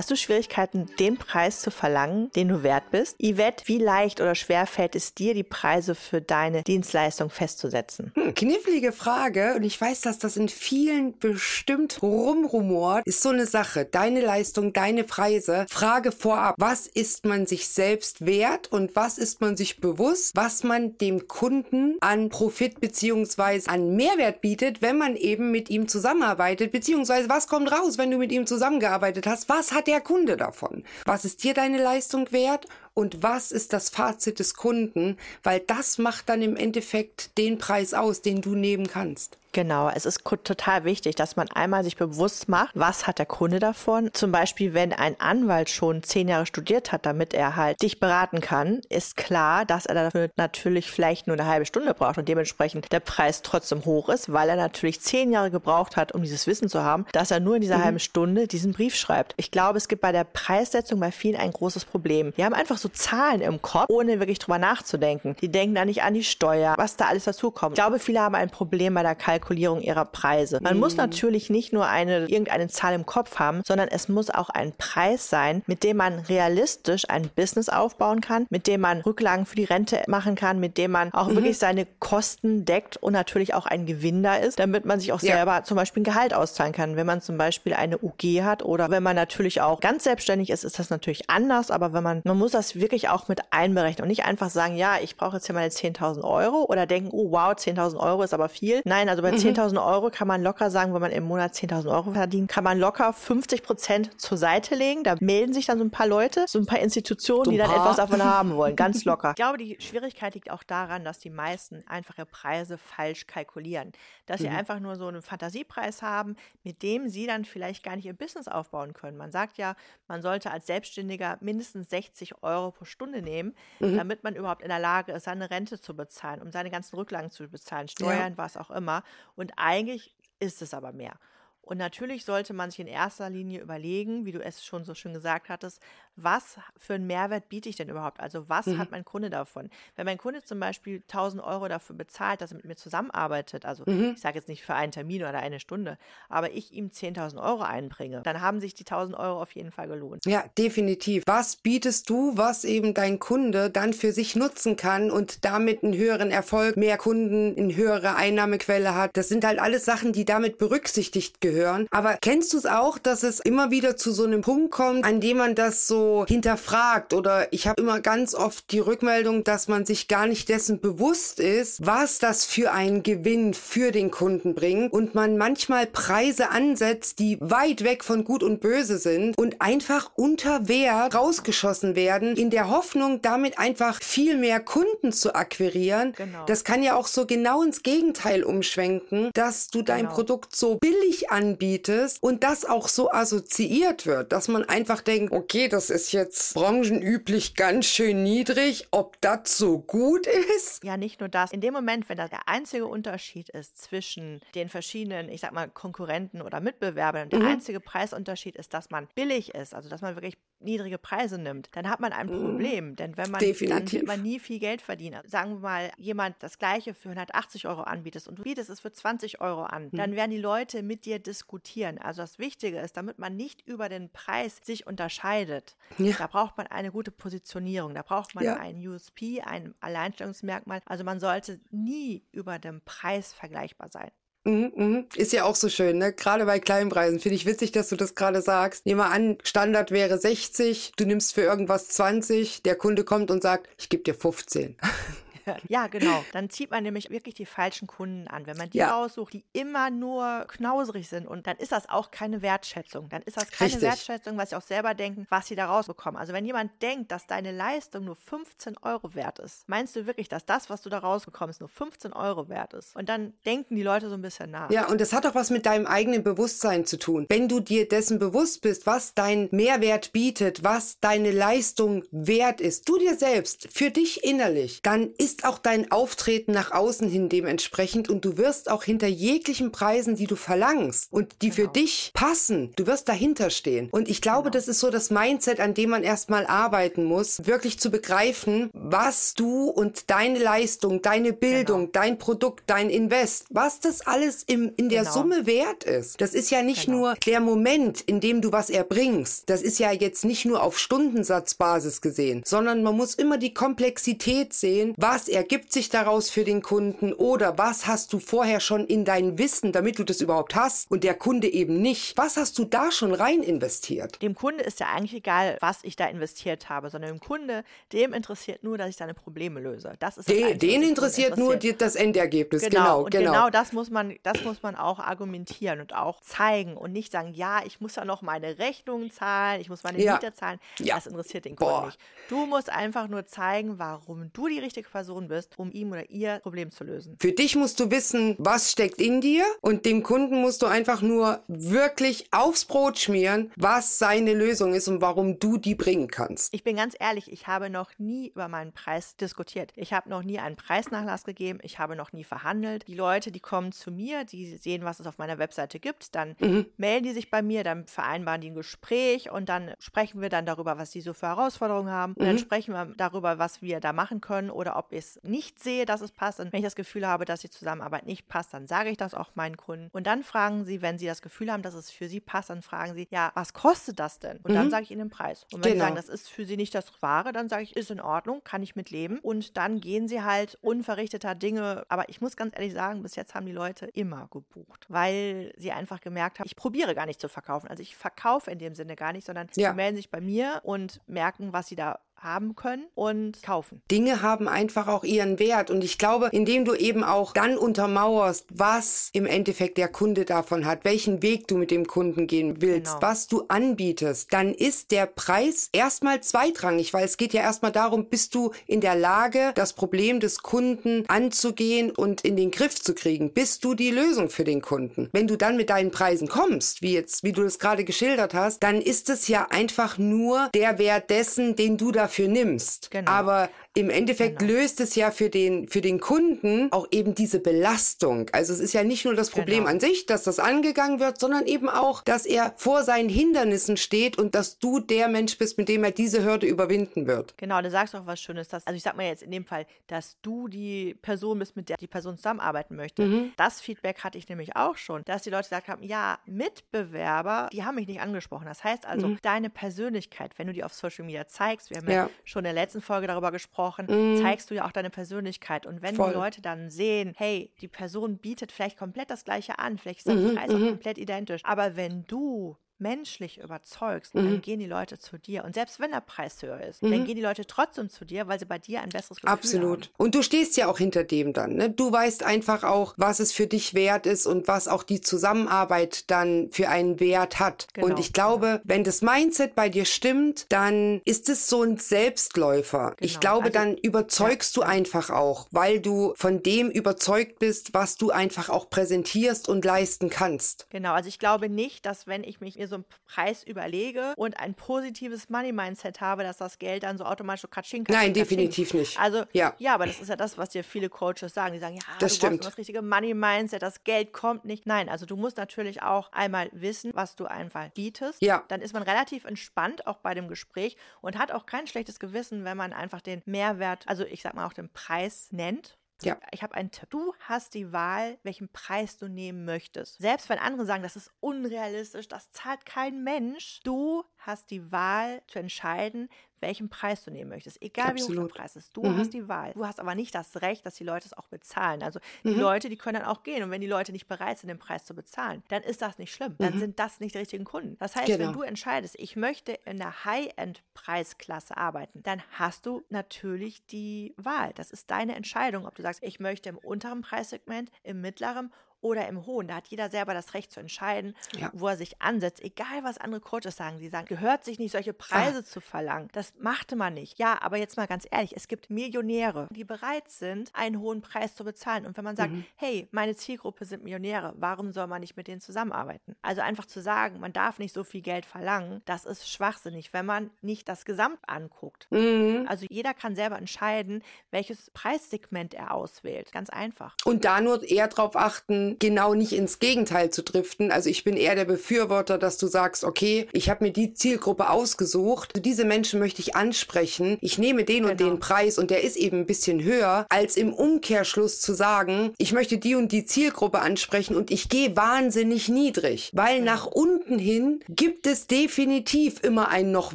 Hast du Schwierigkeiten, den Preis zu verlangen, den du wert bist? Yvette, wie leicht oder schwer fällt es dir, die Preise für deine Dienstleistung festzusetzen? Hm, knifflige Frage und ich weiß, dass das in vielen bestimmt rumrumort. Ist so eine Sache. Deine Leistung, deine Preise. Frage vorab, was ist man sich selbst wert und was ist man sich bewusst, was man dem Kunden an Profit beziehungsweise an Mehrwert bietet, wenn man eben mit ihm zusammenarbeitet, beziehungsweise was kommt raus, wenn du mit ihm zusammengearbeitet hast, was hat der Kunde davon? Was ist dir deine Leistung wert und was ist das Fazit des Kunden, weil das macht dann im Endeffekt den Preis aus, den du nehmen kannst. Genau, es ist total wichtig, dass man einmal sich bewusst macht, was hat der Kunde davon. Zum Beispiel, wenn ein Anwalt schon zehn Jahre studiert hat, damit er halt dich beraten kann, ist klar, dass er dafür natürlich vielleicht nur eine halbe Stunde braucht und dementsprechend der Preis trotzdem hoch ist, weil er natürlich zehn Jahre gebraucht hat, um dieses Wissen zu haben, dass er nur in dieser mhm. halben Stunde diesen Brief schreibt. Ich glaube, es gibt bei der Preissetzung bei vielen ein großes Problem. Wir haben einfach so Zahlen im Kopf, ohne wirklich drüber nachzudenken. Die denken da nicht an die Steuer, was da alles dazukommt. Ich glaube, viele haben ein Problem bei der Kalkulierung ihrer Preise. Man mhm. muss natürlich nicht nur eine, irgendeine Zahl im Kopf haben, sondern es muss auch ein Preis sein, mit dem man realistisch ein Business aufbauen kann, mit dem man Rücklagen für die Rente machen kann, mit dem man auch mhm. wirklich seine Kosten deckt und natürlich auch ein Gewinn da ist, damit man sich auch ja. selber zum Beispiel ein Gehalt auszahlen kann. Wenn man zum Beispiel eine UG hat oder wenn man natürlich auch ganz selbstständig ist, ist das natürlich anders, aber wenn man, man muss das wirklich auch mit einberechnen und nicht einfach sagen, ja, ich brauche jetzt hier meine 10.000 Euro oder denken, oh wow, 10.000 Euro ist aber viel. Nein, also bei mhm. 10.000 Euro kann man locker sagen, wenn man im Monat 10.000 Euro verdient, kann man locker 50 Prozent zur Seite legen. Da melden sich dann so ein paar Leute, so ein paar Institutionen, so die dann etwas davon haben wollen, ganz locker. Ich glaube, die Schwierigkeit liegt auch daran, dass die meisten einfache Preise falsch kalkulieren. Dass mhm. sie einfach nur so einen Fantasiepreis haben, mit dem sie dann vielleicht gar nicht ihr Business aufbauen können. Man sagt ja, man sollte als Selbstständiger mindestens 60 Euro pro Stunde nehmen, mhm. damit man überhaupt in der Lage ist, seine Rente zu bezahlen, um seine ganzen Rücklagen zu bezahlen, Steuern, ja. was auch immer. Und eigentlich ist es aber mehr. Und natürlich sollte man sich in erster Linie überlegen, wie du es schon so schön gesagt hattest, was für einen Mehrwert biete ich denn überhaupt? Also was mhm. hat mein Kunde davon? Wenn mein Kunde zum Beispiel 1000 Euro dafür bezahlt, dass er mit mir zusammenarbeitet, also mhm. ich sage jetzt nicht für einen Termin oder eine Stunde, aber ich ihm 10.000 Euro einbringe, dann haben sich die 1000 Euro auf jeden Fall gelohnt. Ja, definitiv. Was bietest du, was eben dein Kunde dann für sich nutzen kann und damit einen höheren Erfolg, mehr Kunden, eine höhere Einnahmequelle hat? Das sind halt alles Sachen, die damit berücksichtigt gehören. Aber kennst du es auch, dass es immer wieder zu so einem Punkt kommt, an dem man das so hinterfragt oder ich habe immer ganz oft die Rückmeldung, dass man sich gar nicht dessen bewusst ist, was das für einen Gewinn für den Kunden bringt und man manchmal Preise ansetzt, die weit weg von gut und böse sind und einfach unter Wert rausgeschossen werden, in der Hoffnung, damit einfach viel mehr Kunden zu akquirieren. Genau. Das kann ja auch so genau ins Gegenteil umschwenken, dass du dein genau. Produkt so billig anbietest und das auch so assoziiert wird, dass man einfach denkt, okay, das ist ist jetzt branchenüblich ganz schön niedrig. Ob das so gut ist? Ja, nicht nur das. In dem Moment, wenn das der einzige Unterschied ist zwischen den verschiedenen, ich sag mal, Konkurrenten oder Mitbewerbern, der mhm. einzige Preisunterschied ist, dass man billig ist, also dass man wirklich niedrige Preise nimmt, dann hat man ein mhm. Problem. Denn wenn man, Definitiv. dann wird man nie viel Geld verdienen. Sagen wir mal, jemand das Gleiche für 180 Euro anbietet und du bietest es für 20 Euro an, mhm. dann werden die Leute mit dir diskutieren. Also das Wichtige ist, damit man nicht über den Preis sich unterscheidet, ja. Da braucht man eine gute Positionierung, da braucht man ja. ein USP, ein Alleinstellungsmerkmal. Also man sollte nie über dem Preis vergleichbar sein. Mhm, mhm. Ist ja auch so schön, ne? Gerade bei kleinen Preisen. Finde ich witzig, dass du das gerade sagst. Nehmen wir an, Standard wäre 60, du nimmst für irgendwas 20, der Kunde kommt und sagt, ich gebe dir 15. ja, genau. Dann zieht man nämlich wirklich die falschen Kunden an. Wenn man die ja. raussucht, die immer nur knauserig sind und dann ist das auch keine Wertschätzung. Dann ist das keine Richtig. Wertschätzung, was sie auch selber denken, was sie da rausbekommen. Also wenn jemand denkt, dass deine Leistung nur 15 Euro wert ist, meinst du wirklich, dass das, was du da rausbekommst, nur 15 Euro wert ist? Und dann denken die Leute so ein bisschen nach. Ja, und das hat auch was mit deinem eigenen Bewusstsein zu tun. Wenn du dir dessen bewusst bist, was dein Mehrwert bietet, was deine Leistung wert ist, du dir selbst, für dich innerlich, dann ist ist auch dein Auftreten nach außen hin dementsprechend und du wirst auch hinter jeglichen Preisen, die du verlangst und die genau. für dich passen, du wirst dahinter stehen. Und ich glaube, genau. das ist so das Mindset, an dem man erstmal arbeiten muss, wirklich zu begreifen, was du und deine Leistung, deine Bildung, genau. dein Produkt, dein Invest, was das alles im, in der genau. Summe wert ist. Das ist ja nicht genau. nur der Moment, in dem du was erbringst. Das ist ja jetzt nicht nur auf Stundensatzbasis gesehen, sondern man muss immer die Komplexität sehen. Was ergibt sich daraus für den Kunden oder was hast du vorher schon in dein Wissen, damit du das überhaupt hast und der Kunde eben nicht? Was hast du da schon rein investiert? Dem Kunde ist ja eigentlich egal, was ich da investiert habe, sondern dem Kunde, dem interessiert nur, dass ich seine Probleme löse. Das ist das den, den interessiert, nur das Endergebnis. Genau, genau. Und genau. genau das muss man, das muss man auch argumentieren und auch zeigen und nicht sagen, ja, ich muss ja noch meine Rechnungen zahlen, ich muss meine ja. Miete zahlen. Ja. Das interessiert den Kunden Boah. nicht. Du musst einfach nur zeigen, warum du die richtige Person bist, um ihm oder ihr Problem zu lösen. Für dich musst du wissen, was steckt in dir und dem Kunden musst du einfach nur wirklich aufs Brot schmieren, was seine Lösung ist und warum du die bringen kannst. Ich bin ganz ehrlich, ich habe noch nie über meinen Preis diskutiert. Ich habe noch nie einen Preisnachlass gegeben. Ich habe noch nie verhandelt. Die Leute, die kommen zu mir, die sehen, was es auf meiner Webseite gibt, dann mhm. melden die sich bei mir, dann vereinbaren die ein Gespräch und dann sprechen wir dann darüber, was sie so für Herausforderungen haben. Und dann mhm. sprechen wir darüber, was wir da machen können oder ob ich es nicht sehe, dass es passt. Und wenn ich das Gefühl habe, dass die Zusammenarbeit nicht passt, dann sage ich das auch meinen Kunden. Und dann fragen sie, wenn sie das Gefühl haben, dass es für sie passt, dann fragen sie, ja, was kostet das denn? Und mhm. dann sage ich ihnen den Preis. Und wenn genau. sie sagen, das ist für sie nicht das Wahre, dann sage ich, ist in Ordnung, kann ich mitleben. Und dann gehen sie halt unverrichteter Dinge. Aber ich muss ganz ehrlich sagen, bis jetzt haben die Leute immer gebucht, weil sie einfach gemerkt haben, ich probiere gar nicht zu verkaufen. Also ich verkaufe in dem Sinne gar nicht, sondern ja. sie melden sich bei mir und merken, was sie da haben können und kaufen. Dinge haben einfach auch ihren Wert und ich glaube, indem du eben auch dann untermauerst, was im Endeffekt der Kunde davon hat, welchen Weg du mit dem Kunden gehen willst, genau. was du anbietest, dann ist der Preis erstmal zweitrangig, weil es geht ja erstmal darum, bist du in der Lage, das Problem des Kunden anzugehen und in den Griff zu kriegen? Bist du die Lösung für den Kunden? Wenn du dann mit deinen Preisen kommst, wie jetzt, wie du es gerade geschildert hast, dann ist es ja einfach nur der Wert dessen, den du da dafür nimmst. Genau. Aber im Endeffekt genau. löst es ja für den, für den Kunden auch eben diese Belastung. Also es ist ja nicht nur das Problem genau. an sich, dass das angegangen wird, sondern eben auch, dass er vor seinen Hindernissen steht und dass du der Mensch bist, mit dem er diese Hürde überwinden wird. Genau, du sagst auch was Schönes. Dass, also ich sag mal jetzt in dem Fall, dass du die Person bist, mit der die Person zusammenarbeiten möchte. Mhm. Das Feedback hatte ich nämlich auch schon, dass die Leute gesagt haben, ja, Mitbewerber, die haben mich nicht angesprochen. Das heißt also, mhm. deine Persönlichkeit, wenn du die auf Social Media zeigst, wir haben ja, ja schon in der letzten Folge darüber gesprochen, gesprochen, mm. zeigst du ja auch deine Persönlichkeit. Und wenn Voll. die Leute dann sehen, hey, die Person bietet vielleicht komplett das Gleiche an, vielleicht ist der mhm, Preis auch mhm. komplett identisch, aber wenn du menschlich überzeugst, mhm. dann gehen die Leute zu dir. Und selbst wenn der Preis höher ist, mhm. dann gehen die Leute trotzdem zu dir, weil sie bei dir ein besseres Gefühl Absolut. haben. Und du stehst ja auch hinter dem dann. Ne? Du weißt einfach auch, was es für dich wert ist und was auch die Zusammenarbeit dann für einen Wert hat. Genau. Und ich glaube, genau. wenn das Mindset bei dir stimmt, dann ist es so ein Selbstläufer. Genau. Ich glaube, also, dann überzeugst ja. du einfach auch, weil du von dem überzeugt bist, was du einfach auch präsentierst und leisten kannst. Genau, also ich glaube nicht, dass wenn ich mich mir so einen Preis überlege und ein positives Money-Mindset habe, dass das Geld dann so automatisch so katsching, katsching Nein, definitiv nicht. Also, ja. ja, aber das ist ja das, was dir viele Coaches sagen. Die sagen, ja, das du stimmt. das richtige Money-Mindset, das Geld kommt nicht. Nein, also du musst natürlich auch einmal wissen, was du einfach bietest. Ja. Dann ist man relativ entspannt auch bei dem Gespräch und hat auch kein schlechtes Gewissen, wenn man einfach den Mehrwert, also ich sag mal auch den Preis nennt ja. Ich habe einen Tipp. Du hast die Wahl, welchen Preis du nehmen möchtest. Selbst wenn andere sagen, das ist unrealistisch, das zahlt kein Mensch. Du hast die Wahl zu entscheiden, welchen Preis du nehmen möchtest. Egal Absolut. wie hoch der Preis ist. Du mhm. hast die Wahl. Du hast aber nicht das Recht, dass die Leute es auch bezahlen. Also die mhm. Leute, die können dann auch gehen. Und wenn die Leute nicht bereit sind, den Preis zu bezahlen, dann ist das nicht schlimm. Dann mhm. sind das nicht die richtigen Kunden. Das heißt, genau. wenn du entscheidest, ich möchte in der High-End-Preisklasse arbeiten, dann hast du natürlich die Wahl. Das ist deine Entscheidung, ob du sagst, ich möchte im unteren Preissegment, im mittleren oder im Hohen. Da hat jeder selber das Recht zu entscheiden, ja. wo er sich ansetzt. Egal, was andere Coaches sagen. Sie sagen, gehört sich nicht, solche Preise ah. zu verlangen. Das machte man nicht. Ja, aber jetzt mal ganz ehrlich, es gibt Millionäre, die bereit sind, einen hohen Preis zu bezahlen. Und wenn man sagt, mhm. hey, meine Zielgruppe sind Millionäre, warum soll man nicht mit denen zusammenarbeiten? Also einfach zu sagen, man darf nicht so viel Geld verlangen, das ist schwachsinnig, wenn man nicht das Gesamt anguckt. Mhm. Also jeder kann selber entscheiden, welches Preissegment er auswählt. Ganz einfach. Und da nur eher darauf achten, genau nicht ins Gegenteil zu driften. Also ich bin eher der Befürworter, dass du sagst, okay, ich habe mir die Zielgruppe ausgesucht, diese Menschen möchte ich ansprechen, ich nehme den genau. und den Preis und der ist eben ein bisschen höher, als im Umkehrschluss zu sagen, ich möchte die und die Zielgruppe ansprechen und ich gehe wahnsinnig niedrig, weil nach unten hin gibt es definitiv immer ein noch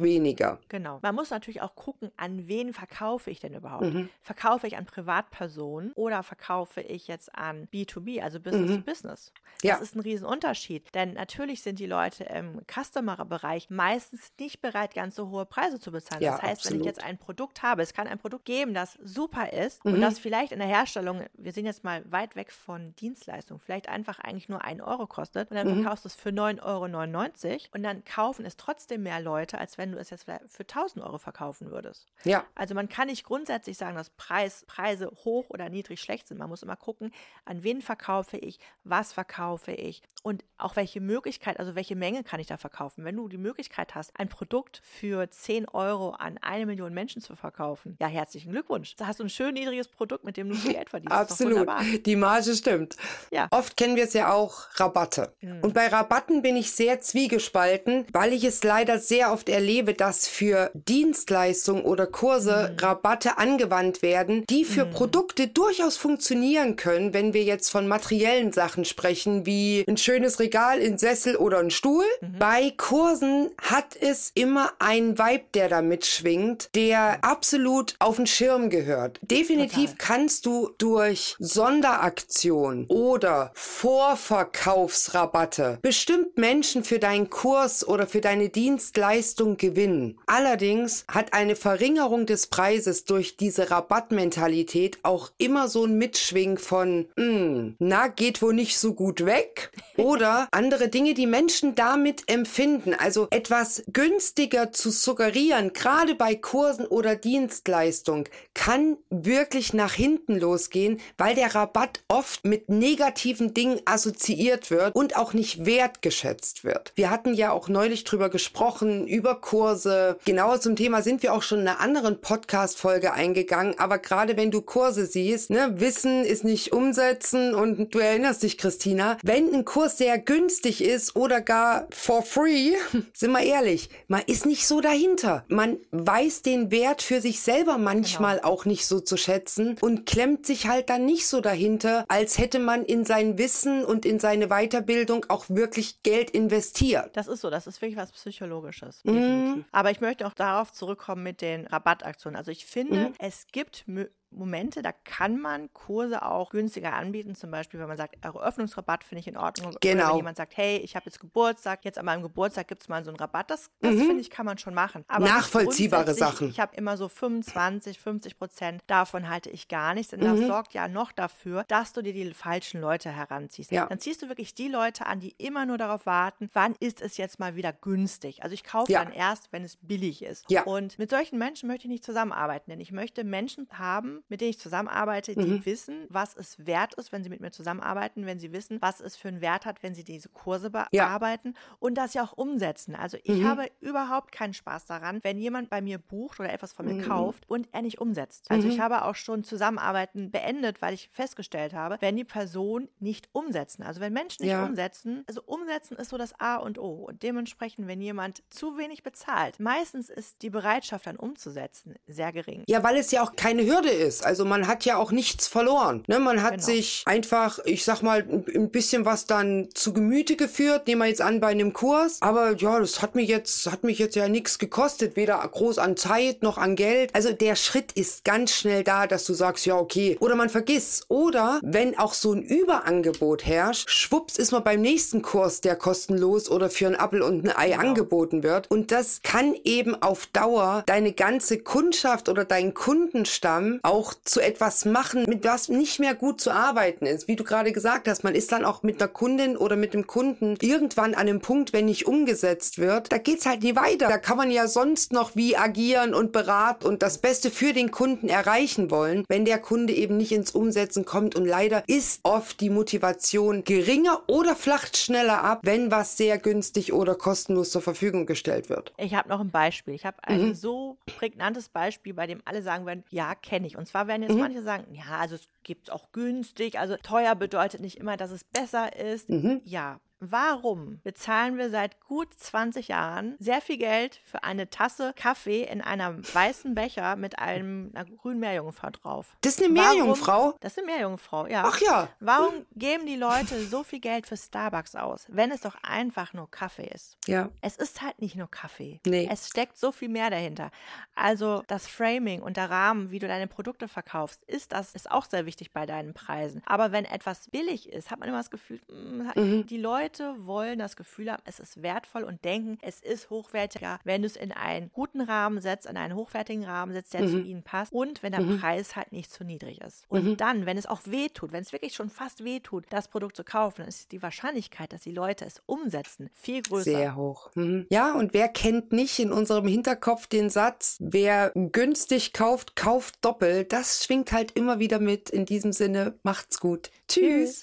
weniger. Genau. Man muss natürlich auch gucken, an wen verkaufe ich denn überhaupt? Mhm. Verkaufe ich an Privatpersonen oder verkaufe ich jetzt an B2B, also Business mhm. to Business? Das ja. ist ein Riesenunterschied, denn natürlich sind die Leute im Customer-Bereich meistens nicht bereit, ganz so hohe Preise zu bezahlen. Ja, das heißt, absolut. wenn ich jetzt ein Produkt habe, es kann ein Produkt geben, das super ist mhm. und das vielleicht in der Herstellung, wir sind jetzt mal weit weg von Dienstleistungen, vielleicht einfach eigentlich nur einen Euro kostet und dann mhm. verkaufst du es für 9,99 Euro und dann kaufen es trotzdem mehr Leute, als wenn du es jetzt für 1000 Euro verkaufen würdest. Ja. Also man kann nicht grundsätzlich sagen, dass Preis, Preise hoch oder niedrig schlecht sind. Man muss immer gucken, an wen verkaufe ich, was verkaufe ich und auch welche Möglichkeit, also welche Menge kann ich da verkaufen. Wenn du die Möglichkeit hast, ein Produkt für 10 Euro an eine Million Menschen zu verkaufen, ja, herzlichen Glückwunsch. Da hast du ein schön niedriges Produkt, mit dem du viel Geld verdienst. Absolut. Die Marge stimmt. Ja. Oft kennen wir es ja auch Rabatte. Mhm. Und bei Rabatten bin ich sehr zwiegespalten, weil ich es leider sehr oft erlebe, dass für Dienstleistungen oder Kurse mhm. Rabatte angewandt werden, die für mhm. Produkte durchaus funktionieren können, wenn wir jetzt von materiellen Sachen sprechen, wie ein schönes Regal, ein Sessel oder ein Stuhl. Mhm. Bei Kursen hat es immer einen Vibe, der da mitschwingt, der absolut auf den Schirm gehört. Definitiv Total. kannst du durch Sonderaktion oder Vorverkaufsrabatte bestimmt Menschen für deinen Kurs oder für deine Dienstleistung gewinnen. Allerdings hat eine Verringerung des Preises durch diese Rabattmentalität auch immer so ein Mitschwing von, mm, na, geht wohl nicht so gut weg. Oder andere Dinge, die Menschen damit empfinden. Also etwas günstiger zu suggerieren, gerade bei Kursen oder Dienstleistung, kann wirklich nach hinten losgehen, weil der Rabatt oft mit negativen Dingen assoziiert wird und auch nicht wertgeschätzt wird. Wir hatten ja auch neulich drüber gesprochen, über Kurse. Genauer zum Thema sind wir auch schon in einer anderen Podcast-Folge eingegangen. Aber gerade wenn du Kurse siehst, ne, Wissen ist nicht umsetzen und du erinnerst dich, Christina, wenn ein Kurs sehr günstig ist oder gar for free, sind wir ehrlich, man ist nicht so dahinter. Man weiß den Wert für sich selber manchmal genau. auch nicht so zu schätzen und klemmt sich halt dann nicht so dahinter, als hätte man in sein Wissen und in seine Weiterbildung auch wirklich Geld investiert. Das ist so, das ist wirklich was Psychologisches. Mm. Aber ich möchte auch darauf zurückkommen mit den Rabattaktionen. Also ich finde, mm. es gibt Momente, da kann man Kurse auch günstiger anbieten. Zum Beispiel, wenn man sagt, Eröffnungsrabatt finde ich in Ordnung. Genau. Oder wenn jemand sagt, hey, ich habe jetzt Geburtstag, jetzt an meinem Geburtstag gibt es mal so einen Rabatt. Das, das mhm. finde ich, kann man schon machen. Aber Nachvollziehbare Sachen. Ich habe immer so 25, 50 Prozent. Davon halte ich gar nichts. Denn mhm. das sorgt ja noch dafür, dass du dir die falschen Leute heranziehst. Ja. Dann ziehst du wirklich die Leute an, die immer nur darauf warten, wann ist es jetzt mal wieder günstig. Also ich kaufe ja. dann erst, wenn es billig ist. Ja. Und mit solchen Menschen möchte ich nicht zusammenarbeiten, denn ich möchte Menschen haben, mit denen ich zusammenarbeite, die mhm. wissen, was es wert ist, wenn sie mit mir zusammenarbeiten, wenn sie wissen, was es für einen Wert hat, wenn sie diese Kurse bearbeiten ja. und das ja auch umsetzen. Also ich mhm. habe überhaupt keinen Spaß daran, wenn jemand bei mir bucht oder etwas von mir mhm. kauft und er nicht umsetzt. Also ich mhm. habe auch schon Zusammenarbeiten beendet, weil ich festgestellt habe, wenn die Person nicht umsetzen. Also wenn Menschen nicht ja. umsetzen, also umsetzen ist so das A und O. Und dementsprechend, wenn jemand zu wenig bezahlt, meistens ist die Bereitschaft dann umzusetzen sehr gering. Ja, weil es ja auch keine Hürde ist ist. Also man hat ja auch nichts verloren. Ne? Man hat genau. sich einfach, ich sag mal, ein bisschen was dann zu Gemüte geführt. Nehmen wir jetzt an bei einem Kurs. Aber ja, das hat mir jetzt, hat mich jetzt ja nichts gekostet. Weder groß an Zeit noch an Geld. Also der Schritt ist ganz schnell da, dass du sagst, ja, okay. Oder man vergisst. Oder wenn auch so ein Überangebot herrscht, schwupps ist man beim nächsten Kurs, der kostenlos oder für ein Apfel und ein Ei genau. angeboten wird. Und das kann eben auf Dauer deine ganze Kundschaft oder deinen Kundenstamm auch auch zu etwas machen, mit was nicht mehr gut zu arbeiten ist. Wie du gerade gesagt hast, man ist dann auch mit einer Kundin oder mit dem Kunden irgendwann an einem Punkt, wenn nicht umgesetzt wird, da geht's halt nie weiter. Da kann man ja sonst noch wie agieren und beraten und das Beste für den Kunden erreichen wollen, wenn der Kunde eben nicht ins Umsetzen kommt. Und leider ist oft die Motivation geringer oder flacht schneller ab, wenn was sehr günstig oder kostenlos zur Verfügung gestellt wird. Ich habe noch ein Beispiel. Ich habe ein mhm. so prägnantes Beispiel, bei dem alle sagen werden, ja, kenne ich. Und zwar werden jetzt mhm. manche sagen, ja, also es gibt es auch günstig. Also teuer bedeutet nicht immer, dass es besser ist. Mhm. Ja, Warum bezahlen wir seit gut 20 Jahren sehr viel Geld für eine Tasse Kaffee in einem weißen Becher mit einem, einer grünen Meerjungfrau drauf? Das ist eine Meerjungfrau? Warum, das ist eine Meerjungfrau, ja. Ach ja. Warum geben die Leute so viel Geld für Starbucks aus, wenn es doch einfach nur Kaffee ist? Ja. Es ist halt nicht nur Kaffee. Nee. Es steckt so viel mehr dahinter. Also das Framing und der Rahmen, wie du deine Produkte verkaufst, ist das ist auch sehr wichtig bei deinen Preisen. Aber wenn etwas billig ist, hat man immer das Gefühl, mh, mhm. die Leute Leute wollen das Gefühl haben, es ist wertvoll und denken, es ist hochwertiger, wenn du es in einen guten Rahmen setzt, in einen hochwertigen Rahmen setzt, der mhm. zu ihnen passt und wenn der mhm. Preis halt nicht zu niedrig ist. Und mhm. dann, wenn es auch wehtut, wenn es wirklich schon fast wehtut, das Produkt zu kaufen, dann ist die Wahrscheinlichkeit, dass die Leute es umsetzen, viel größer. Sehr hoch. Mhm. Ja, und wer kennt nicht in unserem Hinterkopf den Satz, wer günstig kauft, kauft doppelt. Das schwingt halt immer wieder mit. In diesem Sinne, macht's gut. Tschüss. Tschüss.